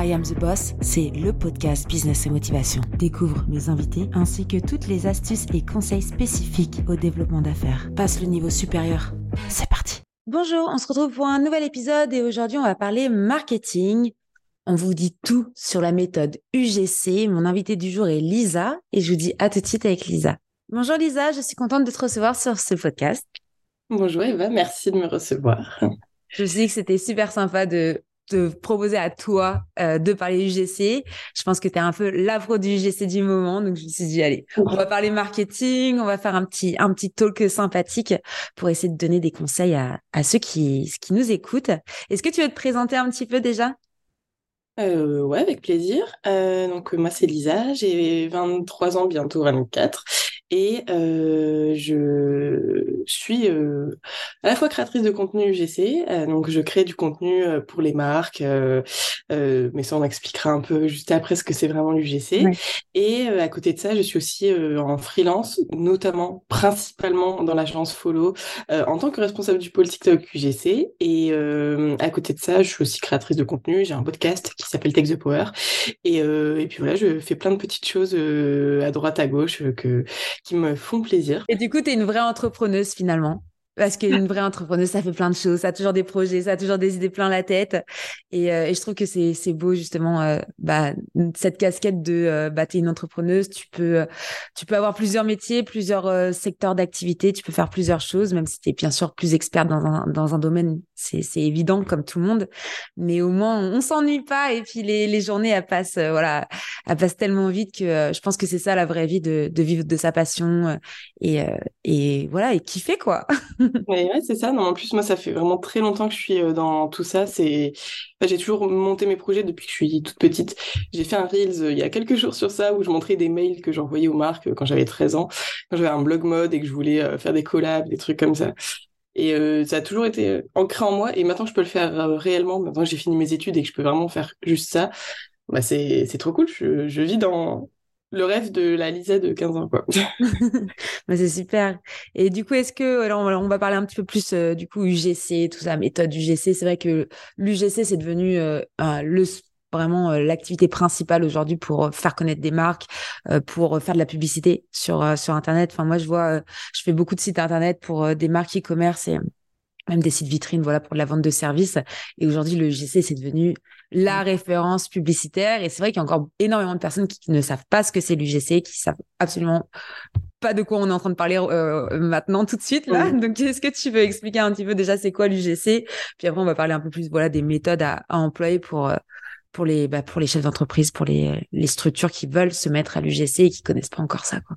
I Am the Boss, c'est le podcast Business et Motivation. Découvre mes invités ainsi que toutes les astuces et conseils spécifiques au développement d'affaires. Passe le niveau supérieur. C'est parti. Bonjour, on se retrouve pour un nouvel épisode et aujourd'hui on va parler marketing. On vous dit tout sur la méthode UGC. Mon invité du jour est Lisa et je vous dis à tout de suite avec Lisa. Bonjour Lisa, je suis contente de te recevoir sur ce podcast. Bonjour Eva, merci de me recevoir. Je me suis dit que c'était super sympa de te proposer à toi euh, de parler UGC. Je pense que tu es un peu l'afro du UGC du moment. Donc, je me suis dit, allez, on va parler marketing, on va faire un petit, un petit talk sympathique pour essayer de donner des conseils à, à ceux qui, qui nous écoutent. Est-ce que tu veux te présenter un petit peu déjà? Euh, ouais, avec plaisir. Euh, donc moi c'est Lisa, j'ai 23 ans, bientôt 24. Et euh, je suis euh, à la fois créatrice de contenu UGC, euh, donc je crée du contenu euh, pour les marques, mais ça on expliquera un peu juste après ce que c'est vraiment l'UGC. Et à côté de ça, je suis aussi en freelance, notamment principalement dans l'agence Follow, en tant que responsable du pôle TikTok UGC. Et à côté de ça, je suis aussi créatrice de contenu. J'ai un podcast qui s'appelle Take the Power. Et, et puis voilà, je fais plein de petites choses à droite à gauche que qui me font plaisir. Et du coup, tu es une vraie entrepreneuse finalement. Parce qu'une vraie entrepreneuse, ça fait plein de choses, ça a toujours des projets, ça a toujours des idées plein la tête. Et, euh, je trouve que c'est, c'est beau justement euh, bah, cette casquette de euh, bah, t'es une entrepreneuse, tu peux, tu peux avoir plusieurs métiers, plusieurs secteurs d'activité, tu peux faire plusieurs choses, même si tu es bien sûr plus experte dans un, dans un domaine, c'est, évident comme tout le monde. Mais au moins, on, s'ennuie pas et puis les, les journées, elles passent, voilà, elles passent tellement vite que je pense que c'est ça la vraie vie de, de vivre de sa passion et, et voilà, et kiffer quoi. ouais, c'est ça. Non, en plus, moi, ça fait vraiment très longtemps que je suis euh, dans tout ça. C'est, j'ai toujours monté mes projets depuis que je suis toute petite. J'ai fait un Reels euh, il y a quelques jours sur ça où je montrais des mails que j'envoyais aux marques euh, quand j'avais 13 ans, quand j'avais un blog mode et que je voulais faire des collabs, des trucs comme ça. Et ça a toujours été ancré en moi. Et maintenant, je peux le faire réellement. Maintenant, j'ai fini mes études et que je peux vraiment faire juste ça. Bah, c'est, trop cool. Je, je vis dans, le rêve de la Lisa de 15 ans, quoi. Bah, c'est super. Et du coup, est-ce que, alors, on va parler un petit peu plus, euh, du coup, UGC, tout ça, méthode UGC. C'est vrai que l'UGC, c'est devenu euh, le vraiment euh, l'activité principale aujourd'hui pour faire connaître des marques, pour faire de la publicité sur sur internet. Enfin moi je vois je fais beaucoup de sites internet pour des marques e-commerce et même des sites vitrines voilà pour la vente de services et aujourd'hui le UGC c'est devenu la référence publicitaire. Et c'est vrai qu'il y a encore énormément de personnes qui ne savent pas ce que c'est l'UGC, qui savent absolument pas de quoi on est en train de parler euh, maintenant tout de suite là. Donc est-ce que tu veux expliquer un petit peu déjà c'est quoi l'UGC Puis après on va parler un peu plus voilà des méthodes à, employer pour euh, pour les bah, pour les chefs d'entreprise, pour les les structures qui veulent se mettre à l'UGC et qui connaissent pas encore ça quoi.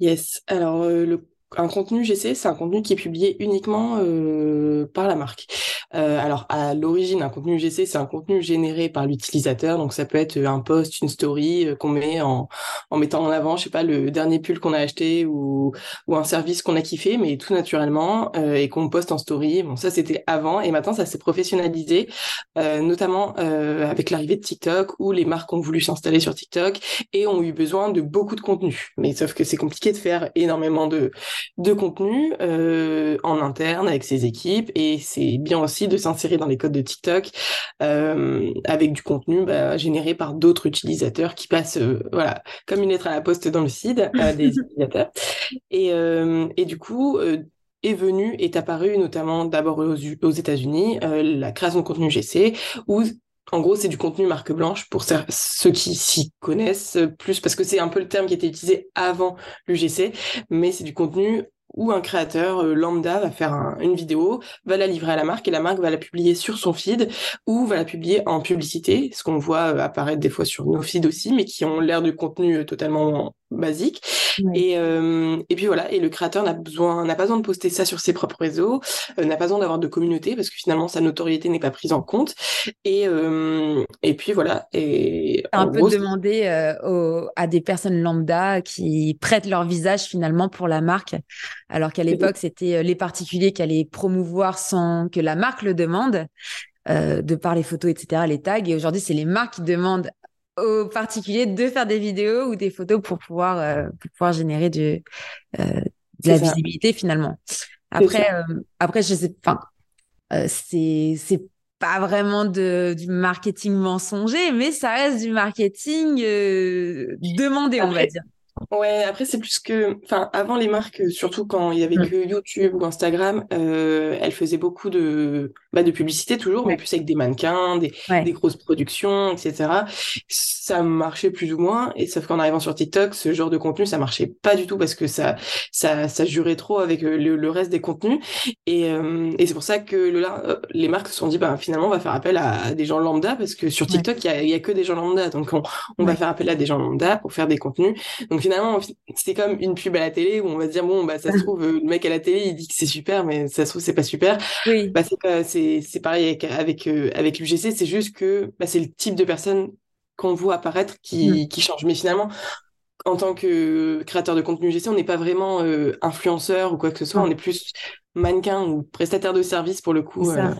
Yes. Alors euh, le un contenu GC, c'est un contenu qui est publié uniquement euh, par la marque. Euh, alors à l'origine, un contenu GC, c'est un contenu généré par l'utilisateur, donc ça peut être un post, une story euh, qu'on met en, mettant en avant, je sais pas, le dernier pull qu'on a acheté ou, ou un service qu'on a kiffé, mais tout naturellement et qu'on poste en story. Bon, ça c'était avant et maintenant ça s'est professionnalisé, notamment avec l'arrivée de TikTok où les marques ont voulu s'installer sur TikTok et ont eu besoin de beaucoup de contenu. Mais sauf que c'est compliqué de faire énormément de de contenu euh, en interne avec ses équipes. Et c'est bien aussi de s'insérer dans les codes de TikTok euh, avec du contenu bah, généré par d'autres utilisateurs qui passent euh, voilà comme une lettre à la poste dans le feed des utilisateurs. Et, et du coup est venu, est apparu notamment d'abord aux, aux États-Unis, la création de contenu GC, où en gros, c'est du contenu marque blanche pour ceux qui s'y connaissent plus, parce que c'est un peu le terme qui était utilisé avant l'UGC, mais c'est du contenu où un créateur euh, lambda va faire une vidéo, va la livrer à la marque et la marque va la publier sur son feed ou va la publier en publicité, ce qu'on voit apparaître des fois sur nos feeds aussi, mais qui ont l'air de contenu euh, totalement basique. Et, euh, et puis voilà, et le créateur n'a besoin n'a pas besoin de poster ça sur ses propres réseaux, euh, n'a pas besoin d'avoir de communauté parce que finalement sa notoriété n'est pas prise en compte. Et euh, et puis voilà. Et un peu demander à des personnes lambda qui prêtent leur visage finalement pour la marque, alors qu'à l'époque c'était les particuliers qui allaient promouvoir sans que la marque le demande. Euh, de par les photos, etc., les tags. Et aujourd'hui, c'est les marques qui demandent aux particuliers de faire des vidéos ou des photos pour pouvoir, euh, pour pouvoir générer de, euh, de la visibilité finalement. Après, euh, après, je sais, enfin, c'est, c'est pas vraiment de, du marketing mensonger, mais ça reste du marketing euh, demandé, on va dire. Ouais, après c'est plus que, enfin, avant les marques, surtout quand il y avait mm. que YouTube ou Instagram, euh, elles faisaient beaucoup de, bah, de publicité toujours, mais plus avec des mannequins, des, des grosses productions, etc. Ça marchait plus ou moins, et sauf qu'en arrivant sur TikTok, ce genre de contenu, ça marchait pas du tout parce que ça, ça, ça jurait trop avec euh, le, reste des contenus, et, euh, et c'est pour ça que le, euh, les marques se sont dit, bah finalement, on va faire appel à, des gens lambda parce que sur TikTok, il y, a, y a que des gens lambda, donc on, on va faire appel à des gens lambda pour faire des contenus. Donc finalement, c'est comme une pub à la télé où on va se dire bon bah ça se trouve le mec à la télé il dit que c'est super mais ça se trouve c'est pas super. Oui. Bah c'est c'est pareil avec avec euh, avec l'UGC c'est juste que bah, c'est le type de personne qu'on voit apparaître qui mm. qui change mais finalement en tant que créateur de contenu UGC on n'est pas vraiment euh, influenceur ou quoi que ce soit on est plus mannequin ou prestataire de service pour le coup. Euh.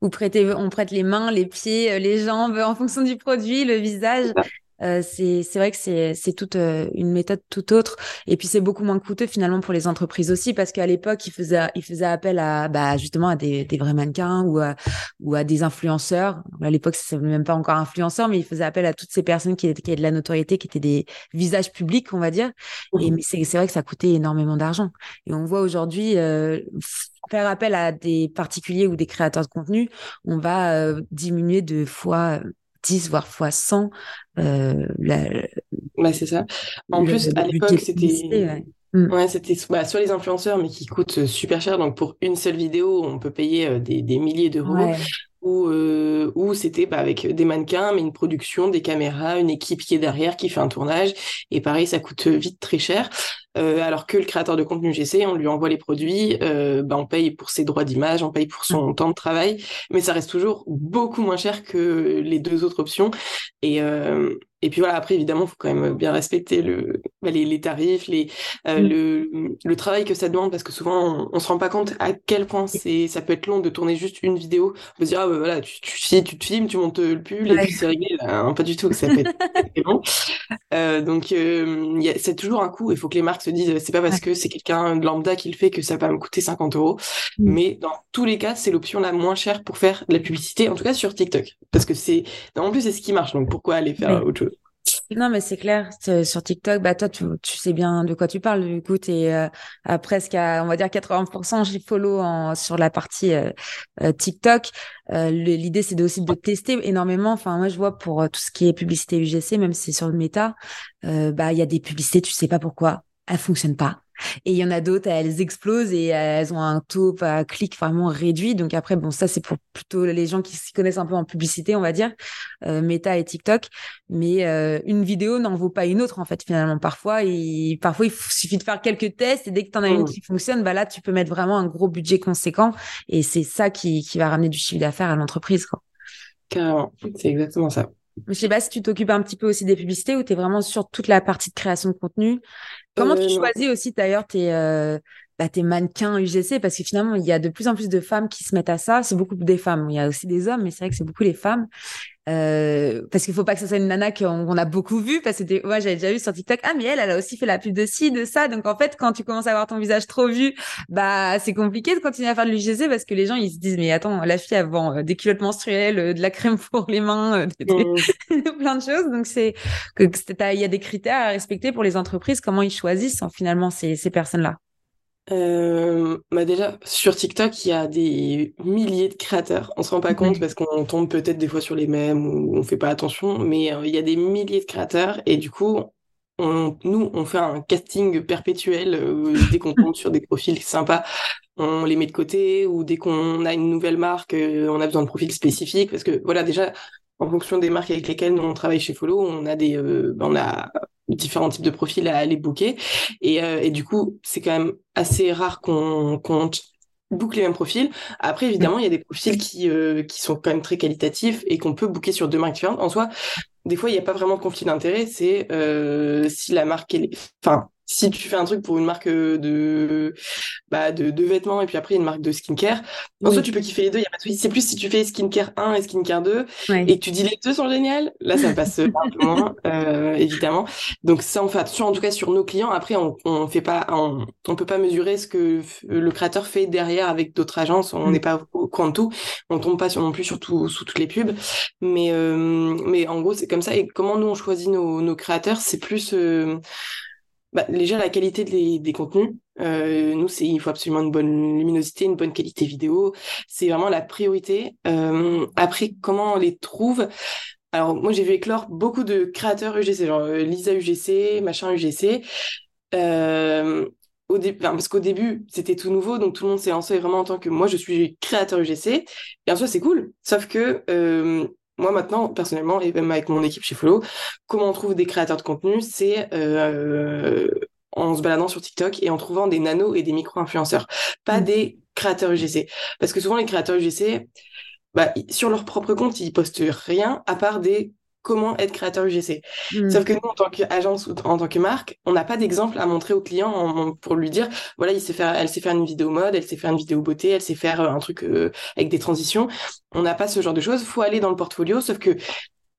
Vous prêtez, on prête les mains, les pieds, les jambes en fonction du produit, le visage. Euh, c'est vrai que c'est toute euh, une méthode tout autre. Et puis c'est beaucoup moins coûteux finalement pour les entreprises aussi parce qu'à l'époque ils faisaient ils faisaient appel à bah justement à des, des vrais mannequins ou à, ou à des influenceurs. À l'époque ça même pas encore influenceurs mais ils faisaient appel à toutes ces personnes qui, qui avaient de la notoriété qui étaient des visages publics on va dire. Et mais c'est vrai que ça coûtait énormément d'argent. Et on voit aujourd'hui euh, faire appel à des particuliers ou des créateurs de contenu on va euh, diminuer de fois 10 voire fois 100 euh, bah, c'est ça. En plus, à l'époque, c'était. Mm. Ouais. c'était bah, sur les influenceurs, mais qui coûtent super cher. Donc, pour une seule vidéo, on peut payer euh, des, des milliers d'euros. Euh, ou c'était bah, avec des mannequins, mais une production, des caméras, une équipe qui est derrière, qui fait un tournage. Et pareil, ça coûte vite très cher. Euh, alors que le créateur de contenu GC, on lui envoie les produits, euh, bah, on paye pour ses droits d'image, on paye pour son mm. temps de travail, mais ça reste toujours beaucoup moins cher que les deux autres options. Et, et puis voilà, après, évidemment, il faut quand même bien respecter le, bah, les, les, tarifs, les, euh, mm. le, le, travail que ça demande, parce que souvent, on, on se rend pas compte à quel point c'est, ça peut être long de tourner juste une vidéo. On peut se dire, ah, bah, voilà, tu, tu, tu te filmes, tu montes le pull, et puis c'est réglé. Hein, pas du tout, ça peut être long. Euh, donc, euh, c'est toujours un coût. Il faut que les marques se disent, c'est pas parce que c'est quelqu'un de lambda qui le fait que ça va me coûter 50 euros. Mm. Mais dans tous les cas, c'est l'option la moins chère pour faire de la publicité, en tout cas sur TikTok. Parce que c'est, en plus, c'est ce qui marche. Donc, pourquoi aller faire autre chose? Non, mais c'est clair. Sur TikTok, bah toi, tu, sais bien de quoi tu parles. Du coup, tu euh, à presque à, on va dire, 80%. J'ai follow en, sur la partie euh, euh, TikTok. L'idée, c'est aussi de tester énormément. Enfin, moi, je vois pour tout ce qui est publicité UGC, même si c'est sur le méta, bah il y a des publicités, tu sais pas pourquoi, elles fonctionnent pas. Et il y en a d'autres, elles explosent et elles ont un taux à clic vraiment réduit. Donc après, bon, ça c'est pour plutôt les gens qui s'y connaissent un peu en publicité, on va dire, euh, Meta et TikTok. Mais euh, une vidéo n'en vaut pas une autre en fait finalement. Parfois, il, parfois il suffit de faire quelques tests et dès que tu en as une mmh. qui fonctionne, bah là tu peux mettre vraiment un gros budget conséquent et c'est ça qui, qui va ramener du chiffre d'affaires à l'entreprise. Quoi. Carrément, c'est exactement ça. Je sais pas si tu t'occupes un petit peu aussi des publicités ou tu es vraiment sur toute la partie de création de contenu. Comment tu euh, choisis aussi d'ailleurs tes, euh, bah, tes mannequins UGC Parce que finalement, il y a de plus en plus de femmes qui se mettent à ça. C'est beaucoup des femmes. Il y a aussi des hommes, mais c'est vrai que c'est beaucoup les femmes. Euh, parce qu'il faut pas que ça soit une nana qu'on a beaucoup vue parce que moi j'avais déjà vu sur TikTok ah mais elle elle a aussi fait la pub de ci de ça donc en fait quand tu commences à avoir ton visage trop vu bah c'est compliqué de continuer à faire de l'UGC parce que les gens ils se disent mais attends la fille elle vend euh, des culottes menstruelles euh, de la crème pour les mains mmh. plein de choses donc c'est il y a des critères à respecter pour les entreprises comment ils choisissent hein, finalement ces, ces personnes là euh, bah déjà, sur TikTok, il y a des milliers de créateurs. On se rend pas compte parce qu'on tombe peut-être des fois sur les mêmes ou on fait pas attention, mais euh, il y a des milliers de créateurs et du coup, on, nous, on fait un casting perpétuel euh, dès qu'on tombe sur des profils sympas. On les met de côté ou dès qu'on a une nouvelle marque, euh, on a besoin de profils spécifiques parce que voilà, déjà, en fonction des marques avec lesquelles nous on travaille chez Follow, on a des, on a différents types de profils à aller booker. Et, euh, et du coup, c'est quand même assez rare qu'on qu'on boucle les mêmes profils. Après, évidemment, il y a des profils qui, euh, qui sont quand même très qualitatifs et qu'on peut booker sur deux marques différentes. En soi, des fois, il n'y a pas vraiment de conflit d'intérêt. C'est euh, si la marque, est... enfin, si tu fais un truc pour une marque de, bah, de, de vêtements et puis après une marque de skincare, en soi, tu peux kiffer les deux, il y a pas de souci. C'est plus si tu fais skincare 1 et skincare 2 et que tu dis les deux sont géniales, là, ça passe un peu moins, euh, évidemment. Donc ça, on fait attention, en tout cas, sur nos clients. Après, on, on fait pas, on, on peut pas mesurer ce que le créateur fait derrière avec d'autres agences. On mm. n'est pas au courant de tout. On tombe pas sur, non plus sur tout, sous toutes les pubs. Mais, euh, mais en gros, c'est comme ça. Et comment nous, on choisit nos, nos créateurs, c'est plus, euh, bah, déjà la qualité des, contenus. Euh, nous, c'est il faut absolument une bonne luminosité, une bonne qualité vidéo. C'est vraiment la priorité. Euh, après, comment on les trouve? Alors moi, j'ai vu éclore beaucoup de créateurs UGC, genre euh, Lisa UGC, machin UGC. au parce qu'au début, c'était tout nouveau, donc tout le monde s'est lancé vraiment en tant que moi, je suis créateur UGC. Et en soi, c'est cool. Sauf que moi maintenant, personnellement, et même avec mon équipe chez Follow, comment on trouve des créateurs de contenu, c'est euh, en se baladant sur TikTok et en trouvant des nanos et des micro-influenceurs, pas mm. des créateurs UGC. Parce que souvent les créateurs UGC, bah, sur leur propre compte, ils postent rien à part des comment être créateur UGC. Hmm. Sauf que nous, en tant qu'agence ou en tant que marque, on n'a pas d'exemple à montrer au client pour lui dire, voilà, il sait faire, elle sait faire une vidéo mode, elle sait faire une vidéo beauté, elle sait faire euh, un truc euh, avec des transitions. On n'a pas ce genre de choses. Faut aller dans le portfolio, sauf que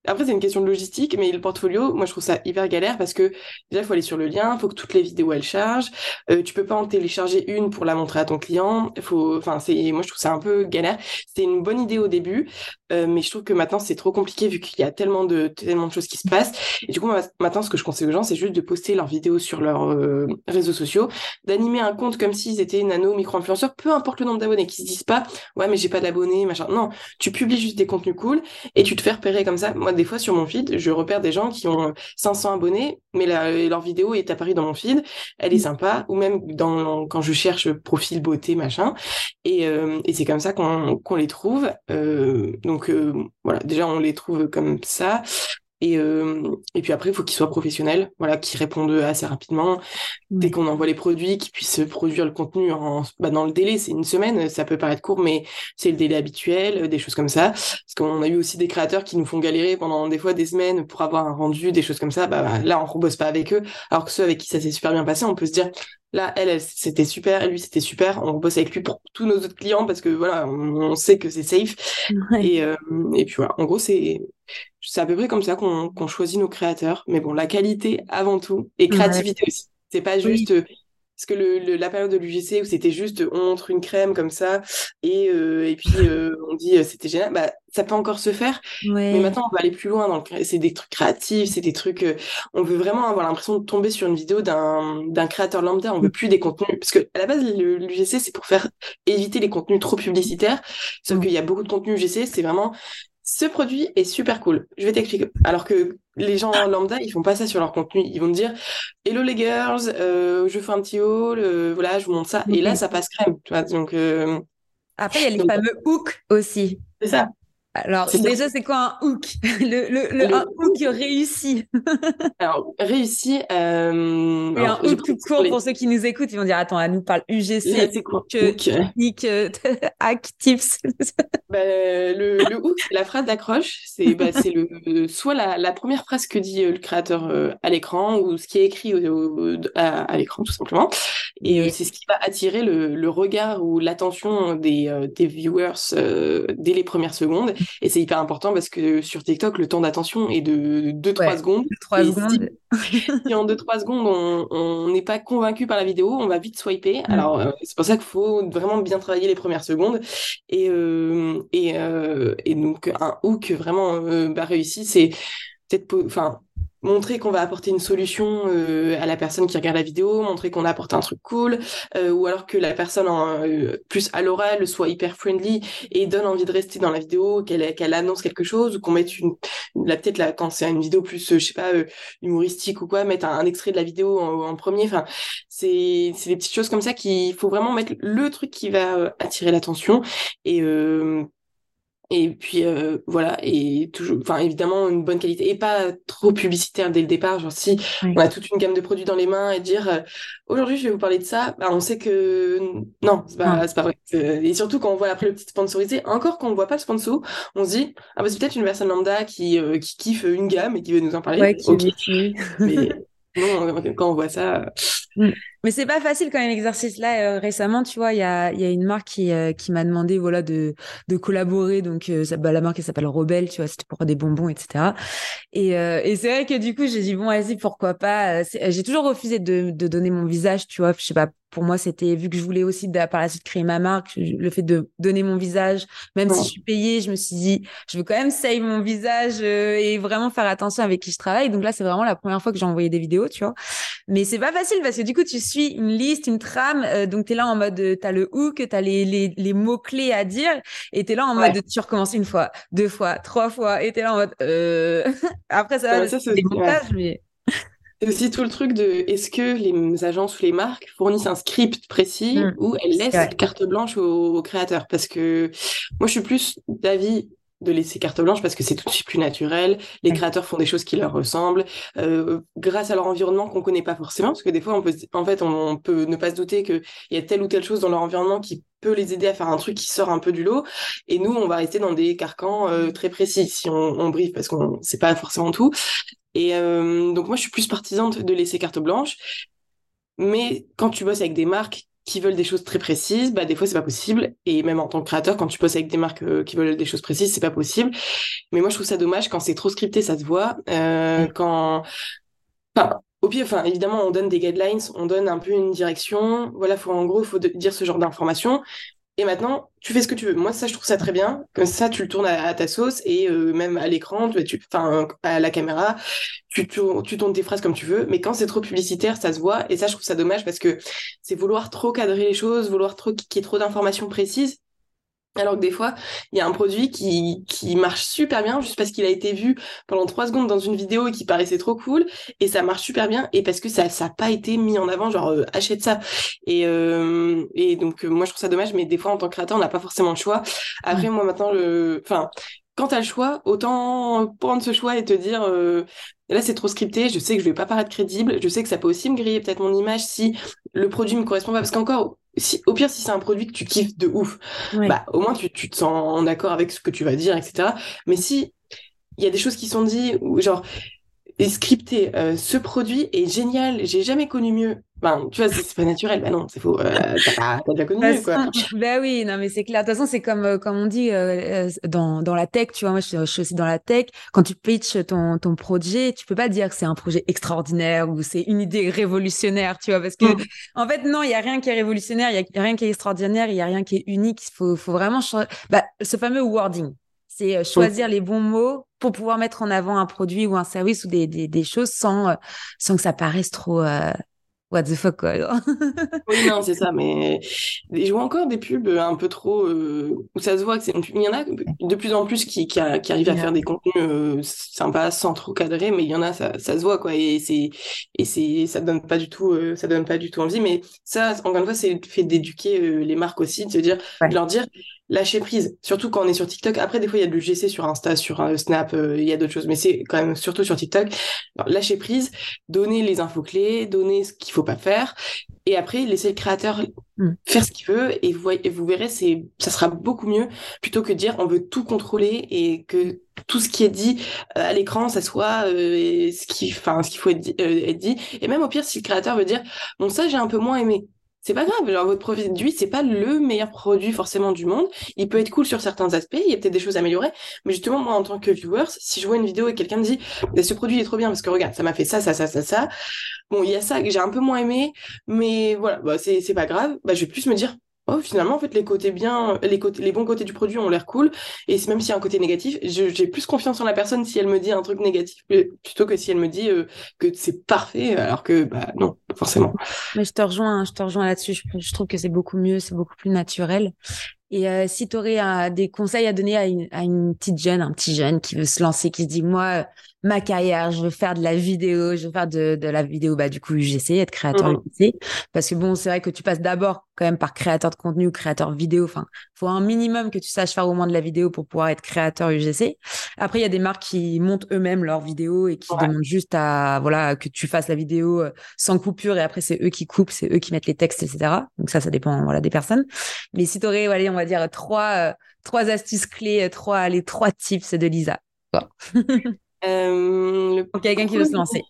après, c'est une question de logistique, mais le portfolio, moi, je trouve ça hyper galère parce que déjà, il faut aller sur le lien, il faut que toutes les vidéos, elles chargent. Euh, tu peux pas en télécharger une pour la montrer à ton client. Faut, enfin, c'est, moi, je trouve ça un peu galère. C'était une bonne idée au début, euh, mais je trouve que maintenant, c'est trop compliqué vu qu'il y a tellement de, tellement de choses qui se passent. Et du coup, maintenant, ce que je conseille aux gens, c'est juste de poster leurs vidéos sur leurs euh, réseaux sociaux, d'animer un compte comme s'ils étaient nano, micro-influenceurs, peu importe le nombre d'abonnés, qui se disent pas, ouais, mais j'ai pas d'abonnés, machin. Non, tu publies juste des contenus cool et tu te fais repérer comme ça. Des fois, sur mon feed, je repère des gens qui ont 500 abonnés, mais leur vidéo est apparue dans mon feed, elle est mm. sympa, ou même dans, quand je cherche profil beauté, machin. Et, euh, et c'est comme ça qu'on les trouve. Euh, donc euh, voilà, déjà, on les trouve comme ça. Et, euh, et puis après, il faut qu'ils soient professionnels, voilà, qu'ils répondent assez rapidement. Dès qu'on envoie les produits, qu'ils puissent produire le contenu en, bah, dans le délai. C'est une semaine, ça peut paraître court, mais c'est le délai habituel, des choses comme ça. Parce qu'on a eu aussi des créateurs qui nous font galérer pendant des fois des semaines pour avoir un rendu, des choses comme ça. Bah, là, on ne bosse pas avec eux. Alors que ceux avec qui ça s'est super bien passé, on peut se dire, Là, elle, c'était super, et lui, c'était super. On bosse avec lui pour tous nos autres clients parce que voilà, on, sait que c'est safe. Et, euh, et puis voilà, en gros, c'est c'est à peu près comme ça qu'on choisit nos créateurs. Mais bon, la qualité avant tout et créativité aussi. C'est pas juste parce que le, la période de l'UGC où c'était juste on montre une crème comme ça et, euh, et puis euh, on dit euh, c'était génial, bah, ça peut encore se faire. Mais maintenant on va aller plus loin. Dans le... C'est des trucs créatifs, c'est des trucs. on veut vraiment avoir l'impression de tomber sur une vidéo d'un créateur lambda. On veut plus des contenus parce que à la base l'UGC c'est pour faire éviter les contenus trop publicitaires. Sauf qu'il y a beaucoup de contenus UGC, c'est vraiment ce produit est super cool. Je vais t'expliquer. Alors que les gens lambda, ils font pas ça sur leur contenu. Ils vont te dire Hello les girls, euh, je fais un petit haul, euh, voilà, je vous montre ça. Et là, ça passe crème. Tu vois, donc, euh, Après, il y a les fameux hooks aussi. C'est ça. Alors, déjà, c'est quoi un hook? Le, le, Un hook réussi. Alors, réussi. Euh... Et un hook tout court, pour, ceux qui nous écoutent, ils vont dire Attends, elle nous parle UGC, c'est quoi? technique, hack, tips. bah, le, le hook, c'est la phrase d'accroche. C'est bah, le, soit la, la, première phrase que dit euh, le créateur euh, à l'écran ou ce qui est écrit à, à l'écran, tout simplement. Et c'est ce qui va attirer le, le regard ou l'attention des, des viewers dès les premières secondes. Et c'est hyper important parce que sur TikTok, le temps d'attention est de 2-3 secondes. 3 secondes. Si, en 2-3 secondes, on n'est pas convaincu par la vidéo, on va vite swiper. Mm. Alors, euh, c'est pour ça qu'il faut vraiment bien travailler les premières secondes. Et, euh, et, euh, et donc, un hook vraiment bah, réussi, c'est peut-être... Enfin, montrer qu'on va apporter une solution euh, à la personne qui regarde la vidéo, montrer qu'on apporte un truc cool, euh, ou alors que la personne en, euh, plus à l'oral soit hyper friendly et donne envie de rester dans la vidéo, qu'elle qu'elle annonce quelque chose, ou qu'on mette une, la peut-être là quand c'est une vidéo plus je sais pas humoristique ou quoi, mettre un, extrait de la vidéo en, premier. Enfin, c'est c'est des petites choses comme ça qu'il faut vraiment mettre le truc qui va attirer l'attention et et puis euh, voilà, et toujours, enfin évidemment une bonne qualité et pas trop publicitaire dès le départ. Genre si on a toute une gamme de produits dans les mains et dire euh, aujourd'hui je vais vous parler de ça, bah, on sait que non, c'est pas, pas vrai. Et surtout quand on voit après le petit sponsorisé, encore quand on voit pas le sponsor, on se dit ah bah c'est peut-être une personne lambda qui euh, qui kiffe une gamme et qui veut nous en parler. Ouais, qui, mais non, quand on voit ça. Mm. Mais c'est pas facile quand même l'exercice là. Euh, récemment, tu vois, il y a, y a une marque qui, euh, qui m'a demandé voilà de, de collaborer. Donc euh, ça, bah, la marque elle s'appelle Rebelle, tu vois, c'était pour des bonbons, etc. Et, et c'est vrai que du coup j'ai dit bon vas-y pourquoi pas. J'ai toujours refusé de, de donner mon visage, tu vois. Je sais pas pour moi, c'était vu que je voulais aussi par la suite créer ma marque, le fait de donner mon visage, même si je suis payée, je me suis dit, je veux quand même save mon visage et vraiment faire attention avec qui je travaille. Donc là, c'est vraiment la première fois que j'ai envoyé des vidéos, tu vois. Mais c'est pas facile parce que du coup, tu suis une liste, une trame. Euh, donc, tu es là en mode, euh, tu as le hook, tu as les, les, les mots-clés à dire. Et tu es là en mode, tu recommences une fois, deux fois, trois fois. Et tu es là en mode, euh... après, ça, va, c'est des montages, mais. C'est aussi tout le truc de est-ce que les agences ou les marques fournissent un script précis mmh. ou elles laissent carte blanche aux, créateurs Parce que moi, je suis plus d'avis de laisser carte blanche parce que c'est tout de suite plus naturel. Les créateurs font des choses qui leur ressemblent. Euh, grâce à leur environnement qu'on connaît pas forcément parce que des fois on peut en fait on, peut ne pas se douter qu'il y a telle ou telle chose dans leur environnement qui peut les aider à faire un truc qui sort un peu du lot. Et nous on va rester dans des carcans euh, très précis si on, on brief parce qu'on sait pas forcément tout. Et euh, donc moi je suis plus partisane de laisser carte blanche. Mais quand tu bosses avec des marques qui veulent des choses très précises, bah des fois c'est pas possible. Et même en tant que créateur, quand tu poses avec des marques euh, qui veulent des choses précises, c'est pas possible. Mais moi je trouve ça dommage quand c'est trop scripté, ça se voit. Euh, mm. Quand, enfin, au pire, enfin évidemment on donne des guidelines, on donne un peu une direction. Voilà, faut en gros faut dire ce genre d'informations. Et maintenant, tu fais ce que tu veux. Moi, ça, je trouve ça très bien. Comme ça, tu le tournes à, ta sauce et euh, même à l'écran, tu, enfin, à la caméra, tu, tu, tu, tournes tes phrases comme tu veux. Mais quand c'est trop publicitaire, ça se voit. Et ça, je trouve ça dommage parce que c'est vouloir trop cadrer les choses, vouloir trop qu'il y ait trop d'informations précises. Alors que des fois, il y a un produit qui, qui marche super bien juste parce qu'il a été vu pendant trois secondes dans une vidéo et qui paraissait trop cool et ça marche super bien et parce que ça ça pas été mis en avant genre euh, achète ça et euh, et donc euh, moi je trouve ça dommage mais des fois en tant que créateur on n'a pas forcément le choix. Après moi maintenant le enfin quand tu as le choix, autant prendre ce choix et te dire là c'est trop scripté, je sais que je vais pas paraître crédible, je sais que ça peut aussi me griller peut-être mon image si le produit me correspond pas parce qu'encore au pire, si c'est un produit que tu kiffes de ouf, bah, au moins tu, tu te sens en accord avec ce que tu vas dire, etc. Mais si il y a des choses qui sont dites, ou genre, scripté, euh, ce produit est génial, j'ai jamais connu mieux. Ben, tu vois, c'est pas naturel. Ben non, c'est faux. Euh, t'as déjà connu mieux, quoi. Ben oui, non, mais c'est clair. De toute façon, c'est comme, euh, comme on dit euh, dans, dans la tech, tu vois. Moi, je, suis aussi dans la tech. Quand tu pitches ton, ton projet, tu peux pas dire que c'est un projet extraordinaire ou c'est une idée révolutionnaire, tu vois. Parce que, mm. en fait, non, il y a rien qui est révolutionnaire, il y a rien qui est extraordinaire, il y a rien qui est unique. Il faut, faut vraiment changer. Bah, ce fameux wording. C'est choisir les bons mots pour pouvoir mettre en avant un produit ou un service ou des, des, des choses sans, sans que ça paraisse trop, what the fuck quoi. oui non c'est ça mais je vois encore des pubs un peu trop euh, où ça se voit que c'est il y en a de plus en plus qui, qui, arrivent à faire des contenus euh, sympas sans trop cadrer mais il y en a ça, ça se voit quoi et c'est et c'est ça donne pas du tout euh, ça donne pas du tout envie mais ça encore une fois c'est le fait d'éduquer les marques aussi de se dire de leur dire lâcher prise, surtout quand on est sur TikTok. Après, des fois, il y a du GC sur Insta, sur euh, Snap, euh, il y a d'autres choses, mais c'est quand même surtout sur TikTok. lâcher prise, donner les infos clés, donner ce qu'il faut pas faire, et après, laisser le créateur hmm. faire ce qu'il veut, et vous, et vous verrez, c'est, ça sera beaucoup mieux, plutôt que de dire on veut tout contrôler et que tout ce qui est dit euh, à l'écran, ça soit ce qui, enfin, ce qu'il faut être être dit. Et même au pire, si le créateur veut dire bon, ça, j'ai un peu moins aimé c'est pas grave. Genre, votre produit, c'est pas le meilleur produit forcément du monde. Il peut être cool sur certains aspects. Il y a peut-être des choses à améliorer. Mais justement, moi, en tant que viewer, si je vois une vidéo et quelqu'un me dit, ce produit est trop bien parce que regarde, ça m'a fait ça, ça, ça, ça, ça. Bon, il y a ça que j'ai un peu moins aimé, mais voilà, bah, c'est, c'est pas grave. Bah, je vais plus me dire, oh finalement en fait les côtés bien les côtés les bons côtés du produit ont l'air cool. Et même s'il y a un côté négatif j'ai plus confiance en la personne si elle me dit un truc négatif plutôt que si elle me dit euh, que c'est parfait alors que bah non forcément. Mais je te rejoins je te rejoins là-dessus. Je, trouve que c'est beaucoup mieux c'est beaucoup plus naturel. Et euh, si tu aurais euh, des conseils à donner à une, à une petite jeune un petit jeune qui veut se lancer qui se dit moi ma carrière, je veux faire de la vidéo, je veux faire de, de la vidéo, bah, du coup, UGC, être créateur mmh. UGC. Parce que bon, c'est vrai que tu passes d'abord quand même par créateur de contenu créateur vidéo. Enfin, faut un minimum que tu saches faire au moins de la vidéo pour pouvoir être créateur UGC. Après, il y a des marques qui montent eux-mêmes leurs vidéos et qui demandent juste à, voilà, que tu fasses la vidéo euh, sans coupure et après, c'est eux qui coupent, c'est eux qui mettent les textes, etc. Donc ça, ça dépend, voilà, des personnes. Mais si tu aurais, on va dire, trois, euh, trois astuces clés, euh, trois, les trois tips de Lisa. Euh, quelqu'un qui veut se lancer.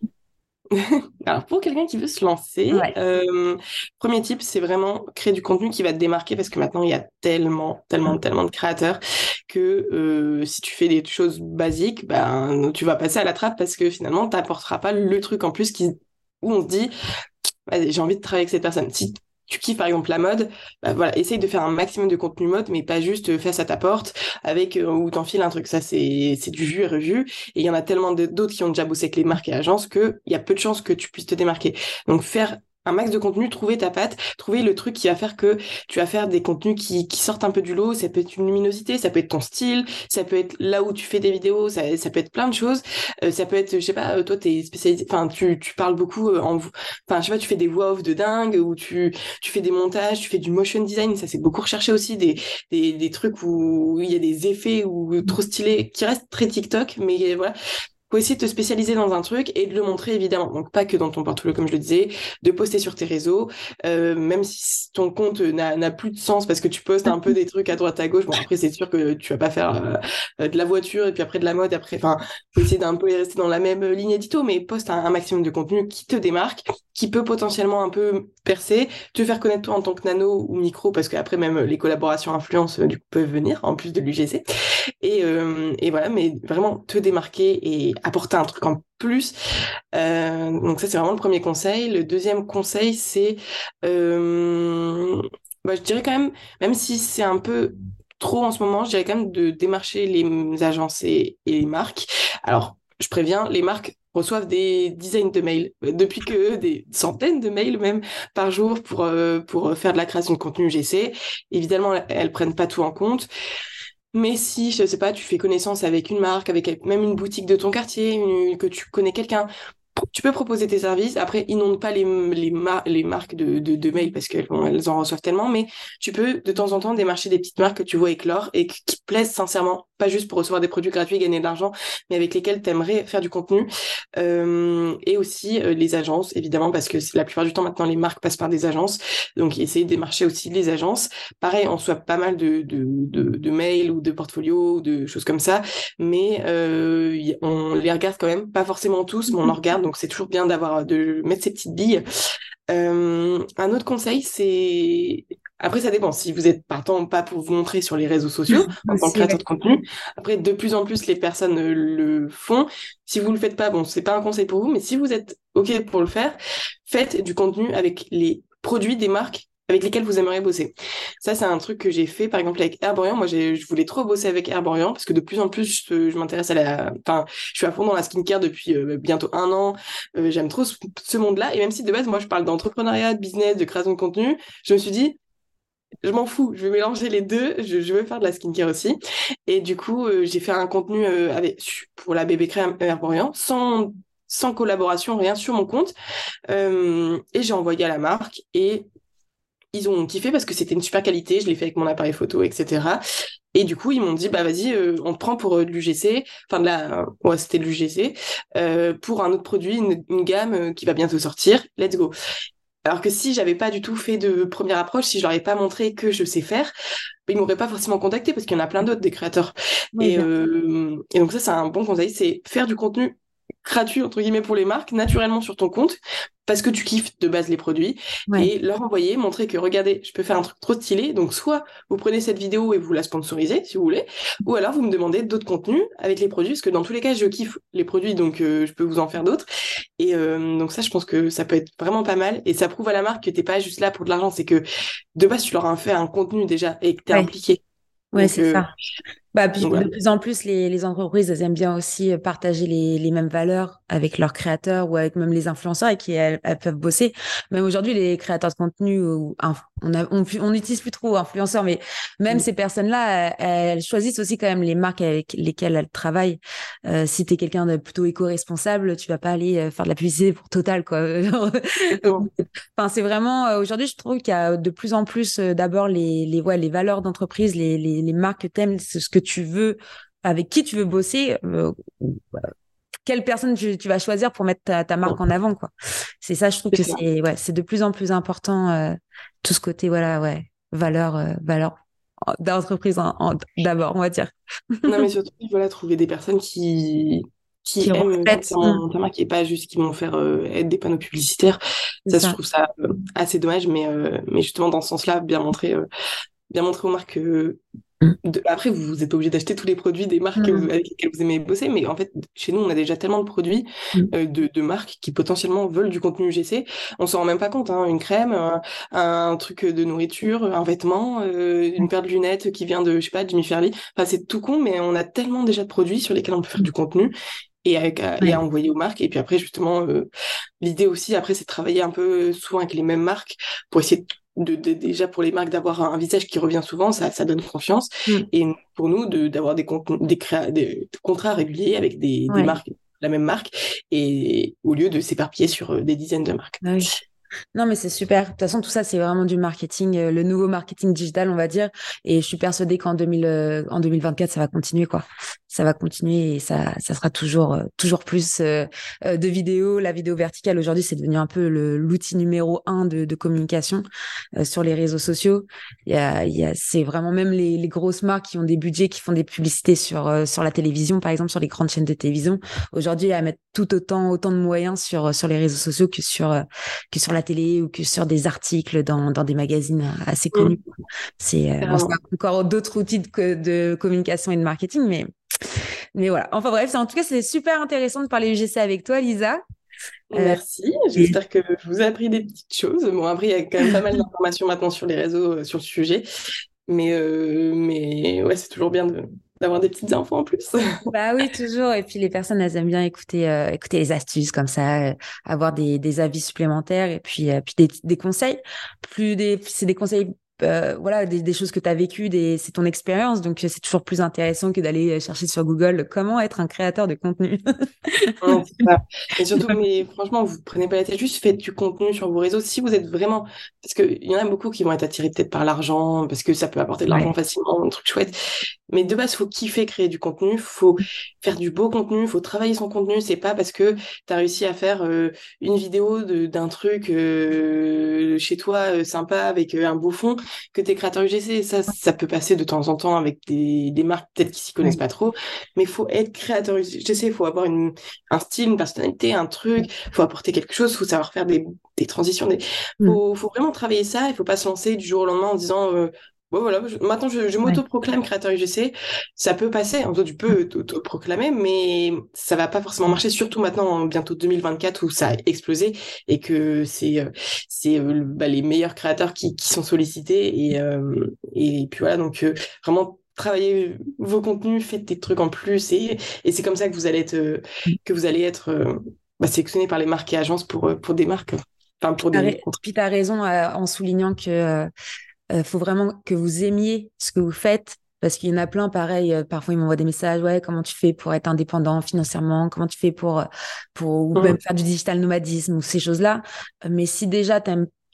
Alors, pour quelqu'un qui veut se lancer, euh, premier type, c'est vraiment créer du contenu qui va te démarquer parce que maintenant, il y a tellement, tellement, tellement de créateurs que euh, si tu fais des choses basiques, ben, tu vas passer à la trappe parce que finalement, tu n'apporteras pas le truc en plus qui, où on se dit, j'ai envie de travailler avec cette personne. Si tu kiffes par exemple la mode, bah voilà, essaye de faire un maximum de contenu mode, mais pas juste euh, face à ta porte avec euh, ou t'enfiles un truc. Ça, c'est du vu et revu. Et il y en a tellement d'autres qui ont déjà bossé avec les marques et agences que il y a peu de chances que tu puisses te démarquer. Donc faire un max de contenu, trouver ta patte, trouver le truc qui va faire que tu vas faire des contenus qui, sortent un peu du lot. Ça peut être une luminosité, ça peut être ton style, ça peut être là où tu fais des vidéos, ça, ça peut être plein de choses. Euh, ça peut être, je sais pas, euh, toi t'es spécialisé, enfin tu, tu parles beaucoup euh, en, enfin je sais pas, tu fais des voix off de dingue ou tu, tu fais des montages, tu fais du motion design, ça c'est beaucoup recherché aussi des, des, des trucs où il y a des effets ou trop stylés qui restent très TikTok, mais voilà faut essayer de te spécialiser dans un truc et de le montrer évidemment. Donc pas que dans ton portfolio comme je le disais, de poster sur tes réseaux, euh, même si ton compte n'a plus de sens parce que tu postes un peu des trucs à droite à gauche. Bon après c'est sûr que tu vas pas faire euh, de la voiture et puis après de la mode. Après, enfin faut essayer d'un peu rester dans la même ligne édito, mais poste un, maximum de contenu qui te démarque, qui peut potentiellement un peu percer, te faire connaître toi en tant que nano ou micro parce qu'après même les collaborations influence du coup peuvent venir en plus de l'UGC. Et, euh, et voilà, mais vraiment te démarquer et apporter un truc en plus. Euh, donc ça, c'est vraiment le premier conseil. Le deuxième conseil, c'est, euh, bah, je dirais quand même, même si c'est un peu trop en ce moment, je dirais quand même de démarcher les agences et, les marques. Alors, je préviens, les marques reçoivent des dizaines de mails, depuis que des centaines de mails même par jour pour, euh, pour faire de la création de contenu GC. Évidemment, elles prennent pas tout en compte. Mais si, je sais pas, tu fais connaissance avec une marque, avec même une boutique de ton quartier, que tu connais quelqu'un, tu peux proposer tes services. Après, inonde pas les, les, les marques de, de, de mails parce qu'elles elles en reçoivent tellement, mais tu peux de temps en temps démarcher des petites marques que tu vois éclore et qui plaisent sincèrement, pas juste pour recevoir des produits gratuits, gagner de l'argent, mais avec lesquels tu aimerais faire du contenu. Euh, et aussi euh, les agences, évidemment, parce que la plupart du temps maintenant les marques passent par des agences, donc essayer de démarcher aussi les agences. Pareil, on soit pas mal de, de, de, de mails ou de portfolios ou de choses comme ça, mais euh, on les regarde quand même, pas forcément tous, mais on en regarde donc c'est toujours bien d'avoir de mettre ses petites billes. Euh, un autre conseil, c'est après ça dépend si vous êtes partant pas pour vous montrer sur les réseaux sociaux en tant que créateur de contenu. Après de plus en plus les personnes le font. Si vous le faites pas, bon c'est pas un conseil pour vous, mais si vous êtes ok pour le faire, faites du contenu avec les produits des marques avec lesquels vous aimeriez bosser. Ça, c'est un truc que j'ai fait, par exemple, avec Herborian. Moi, je voulais trop bosser avec Herborian parce que de plus en plus, je, m'intéresse à la... Enfin, je suis à fond dans la skincare depuis euh, bientôt un an. Euh, j'aime trop ce, monde-là. Et même si de base, moi, je parle d'entrepreneuriat, de business, de création de contenu, je me suis dit, je m'en fous, je vais mélanger les deux, je, veux faire de la skincare aussi. Et du coup, euh, j'ai fait un contenu avec, pour la bébé crème Herborian sans sans collaboration, rien sur mon compte. et j'ai envoyé à la marque et ils ont kiffé parce que c'était une super qualité, je l'ai fait avec mon appareil photo, etc. Et du coup, ils m'ont dit, bah vas-y, euh, on te prend pour euh, de l'UGC, enfin de la, ouais, c'était de l'UGC, euh, pour un autre produit, une, gamme qui va bientôt sortir, let's go. Alors que si j'avais pas du tout fait de première approche, si je leur avais pas montré que je sais faire, ils m'auraient pas forcément contacté parce qu'il y en a plein d'autres des créateurs. et, et donc ça, c'est un bon conseil, c'est faire du contenu gratuit entre guillemets pour les marques naturellement sur ton compte parce que tu kiffes de base les produits. Et leur envoyer montrer que regardez je peux faire un truc trop stylé. Donc soit vous prenez cette vidéo et vous la sponsorisez si vous voulez ou alors vous me demandez d'autres contenus avec les produits parce que dans tous les cas je kiffe les produits donc euh, je peux vous en faire d'autres. Et euh, donc ça je pense que ça peut être vraiment pas mal. Et ça prouve à la marque que t'es pas juste là pour de l'argent. C'est que de base tu leur as fait un contenu déjà et que t'es impliqué. Ouais, c'est euh, ça. Bah, puis, de plus en plus, les, les, entreprises, elles aiment bien aussi euh, partager les, les, mêmes valeurs avec leurs créateurs ou avec même les influenceurs avec qui elles, peuvent bosser. Même aujourd'hui, les créateurs de contenu, ou, on, a, on, utilise plus trop influenceurs, mais même ces personnes-là, elles, choisissent aussi quand même les marques avec lesquelles elles travaillent. Euh, si tu es quelqu'un de plutôt éco-responsable, tu vas pas aller euh, faire de la publicité pour Total, quoi. enfin, c'est vraiment, aujourd'hui, je trouve qu'il y a de plus en plus d'abord les, les, ouais, les valeurs d'entreprise, les, les, les marques que t'aimes, ce que tu veux, avec qui tu veux bosser, euh, quelle personne tu, vas choisir pour mettre ta, marque en avant, quoi. C'est ça, je trouve que c'est ouais, c'est de plus en plus important euh, tout ce côté voilà ouais valeur euh, valeur d'entreprise d'abord, on va dire. non mais surtout voilà trouver des personnes qui qui, qui aiment mon ta marque et pas juste qui vont faire être des panneaux publicitaires. Ça, je trouve ça assez dommage, mais, mais justement, dans ce sens-là, bien montrer, bien montrer aux marques Mm. Après, vous n'êtes pas obligé d'acheter tous les produits des marques mm. avec lesquelles vous aimez bosser, mais en fait, chez nous, on a déjà tellement de produits mm. euh, de, marques qui potentiellement veulent du contenu UGC. On s'en rend même pas compte. Hein. Une crème, un, truc de nourriture, un vêtement, euh, une paire de lunettes qui vient de, je sais pas, Jimmy Fairley. Enfin, c'est tout con, mais on a tellement déjà de produits sur lesquels on peut faire du contenu et, avec, et à envoyer aux marques. Et puis après, justement, euh, l'idée aussi, après, c'est de travailler un peu souvent avec les mêmes marques pour essayer de de, déjà pour les marques d'avoir un visage qui revient souvent, ça, ça donne confiance. Mm. Et pour nous, d'avoir des, des, des, contrats réguliers avec des, marques, la même marque, et au lieu de s'éparpiller sur euh, des dizaines de marques. Non, mais c'est super. De toute façon, tout ça, c'est vraiment du marketing, euh, le nouveau marketing digital, on va dire. Et je suis persuadée qu'en 2000, euh, en 2024, ça va continuer, quoi. Ça va continuer et ça, ça sera toujours, euh, toujours plus de vidéos. La vidéo verticale, aujourd'hui, c'est devenu un peu l'outil numéro un de, de communication sur les réseaux sociaux. Il y a, il y a, c'est vraiment même les, les, grosses marques qui ont des budgets, qui font des publicités sur, sur la télévision, par exemple, sur les grandes chaînes de télévision. Aujourd'hui, à mettre tout autant, autant de moyens sur, sur les réseaux sociaux que sur, que sur la télé ou que sur des articles dans, dans des magazines assez mm. connus. C'est euh, encore d'autres outils de, de, communication et de marketing, mais, mais voilà. Enfin bref, en tout cas, c'est super intéressant de parler UGC avec toi, Lisa. Euh, Merci, j'espère que je vous ai appris des petites choses. Bon, après, il y a quand même pas mal d'informations maintenant sur les réseaux euh, sur le sujet. Mais, mais ouais, c'est toujours bien de, d'avoir des petites infos en plus. bah oui, toujours. Et puis les personnes, elles aiment bien écouter, euh, écouter les astuces comme ça, euh, avoir des, des avis supplémentaires et puis, euh, puis des, des conseils. Plus des, c'est des conseils euh, voilà des, des, choses que tu as vécues, des, c'est ton expérience, donc c'est toujours plus intéressant que d'aller chercher sur Google comment être un créateur de contenu. Et surtout, mais franchement, vous prenez pas la tête, juste faites du contenu sur vos réseaux si vous êtes vraiment, parce qu'il y en a beaucoup qui vont être attirés peut-être par l'argent, parce que ça peut apporter de l'argent facilement, un truc chouette. Mais de base, faut kiffer créer du contenu, faut faire du beau contenu, faut travailler son contenu. C'est pas parce que tu as réussi à faire euh, une vidéo d'un truc euh, chez toi sympa avec un beau fond que tu es créateur UGC. Ça, ça peut passer de temps en temps avec des, des marques peut-être qui s'y connaissent pas trop. Mais il faut être créateur UGC, il faut avoir une, un style, une personnalité, un truc, il faut apporter quelque chose, il faut savoir faire des, des transitions. Des... Mm. Faut, faut vraiment travailler ça, il faut pas se lancer du jour au lendemain en disant euh, Bon, voilà, maintenant je, je m'auto-proclame créateur UGC. Ça peut passer, en tu peux t'auto-proclamer, mais ça va pas forcément marcher, surtout maintenant, bientôt 2024, où ça a explosé et que c'est euh, c'est euh, bah, les meilleurs créateurs qui, qui sont sollicités. Et, euh, et puis voilà, donc vraiment travaillez vos contenus, faites des trucs en plus, et, et c'est comme ça que vous allez être, que vous allez être bah, sélectionné par les marques et agences pour, pour des marques. Enfin, pour des... Puis tu as raison en soulignant que euh, faut vraiment que vous aimiez ce que vous faites parce qu'il y en a plein pareil euh, parfois ils m'envoient des messages ouais comment tu fais pour être indépendant financièrement comment tu fais pour pour mmh. même faire du digital nomadisme ou ces choses là mais si déjà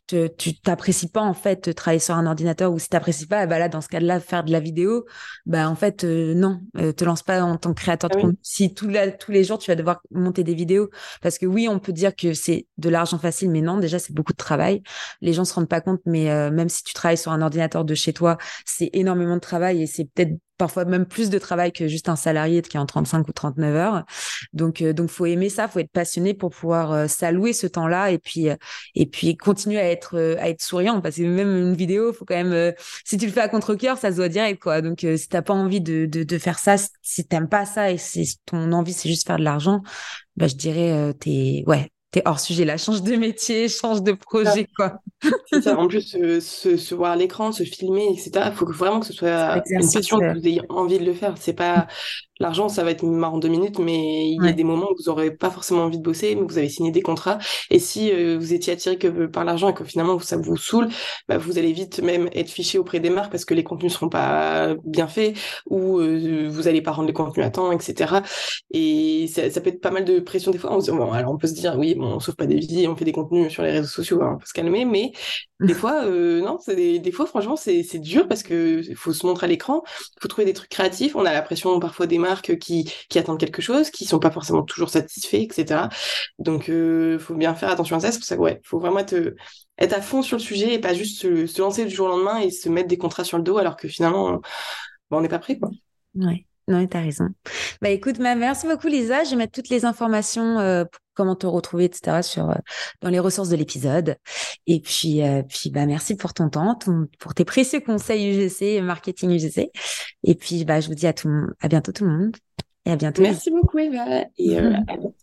tu tu t'apprécies pas en fait travailler sur un ordinateur ou si t'apprécies pas bah là dans ce cas-là faire de la vidéo bah en fait euh, non. Euh, te lance pas en tant que créateur de ah contenu. Si tous les jours tu vas devoir monter des vidéos. Parce que oui on peut dire que c'est de l'argent facile mais non déjà c'est beaucoup de travail. Les gens se rendent pas compte mais euh, même si tu travailles sur un ordinateur de chez toi c'est énormément de travail et c'est peut-être parfois même plus de travail que juste un salarié qui est en 35 ou 39 heures. Donc, euh, donc faut aimer ça, faut être passionné pour pouvoir euh, s'allouer ce temps-là et puis euh, et puis continuer à être à être souriant parce que même une vidéo, faut quand même si tu le fais à contre cœur, ça se doit direct quoi. Donc si t'as pas envie de, de, de faire ça, si t'aimes pas ça et si ton envie c'est juste faire de l'argent, bah je dirais t'es ouais t'es hors sujet là, change de métier, change de projet, quoi. ça. En plus, se, se, voir à l'écran, se filmer, etc. Il faut vraiment que ce soit une passion, que vous ayez envie de le faire. C'est pas L'argent, ça va être marrant deux minutes, mais il y a des moments où vous n'aurez pas forcément envie de bosser, mais vous avez signé des contrats. Et si euh, vous étiez attiré que par l'argent et que finalement ça vous saoule, bah, vous allez vite même être fiché auprès des marques parce que les contenus seront pas bien faits ou euh, vous allez pas rendre les contenus à temps, etc. Et ça, ça, peut être pas mal de pression des fois. On, bon, alors on peut se dire oui, bon, on sauve pas des vies, on fait des contenus sur les réseaux sociaux, hein, on peut se calmer, mais des fois, euh, non, des, des fois, franchement, c'est dur parce que faut se montrer à l'écran, faut trouver des trucs créatifs. On a la pression parfois des marques qui, qui attendent quelque chose, qui sont pas forcément toujours satisfaits, etc. Donc, euh, faut bien faire attention à ça. C'est pour ça que, ouais, faut vraiment être, être à fond sur le sujet et pas juste se, lancer du jour au lendemain et se mettre des contrats sur le dos alors que finalement, on n'est pas prêt, quoi. Ouais. Non, t'as raison. Bah écoute, merci beaucoup Lisa. Je vais mettre toutes les informations euh, pour comment te retrouver, etc. sur euh, dans les ressources de l'épisode. Et puis, euh, puis bah merci pour ton temps, pour tes précieux conseils UGC, marketing UGC. Et puis, bah je vous dis à tout, à bientôt tout le monde. Et à bientôt. Merci beaucoup Eva. Et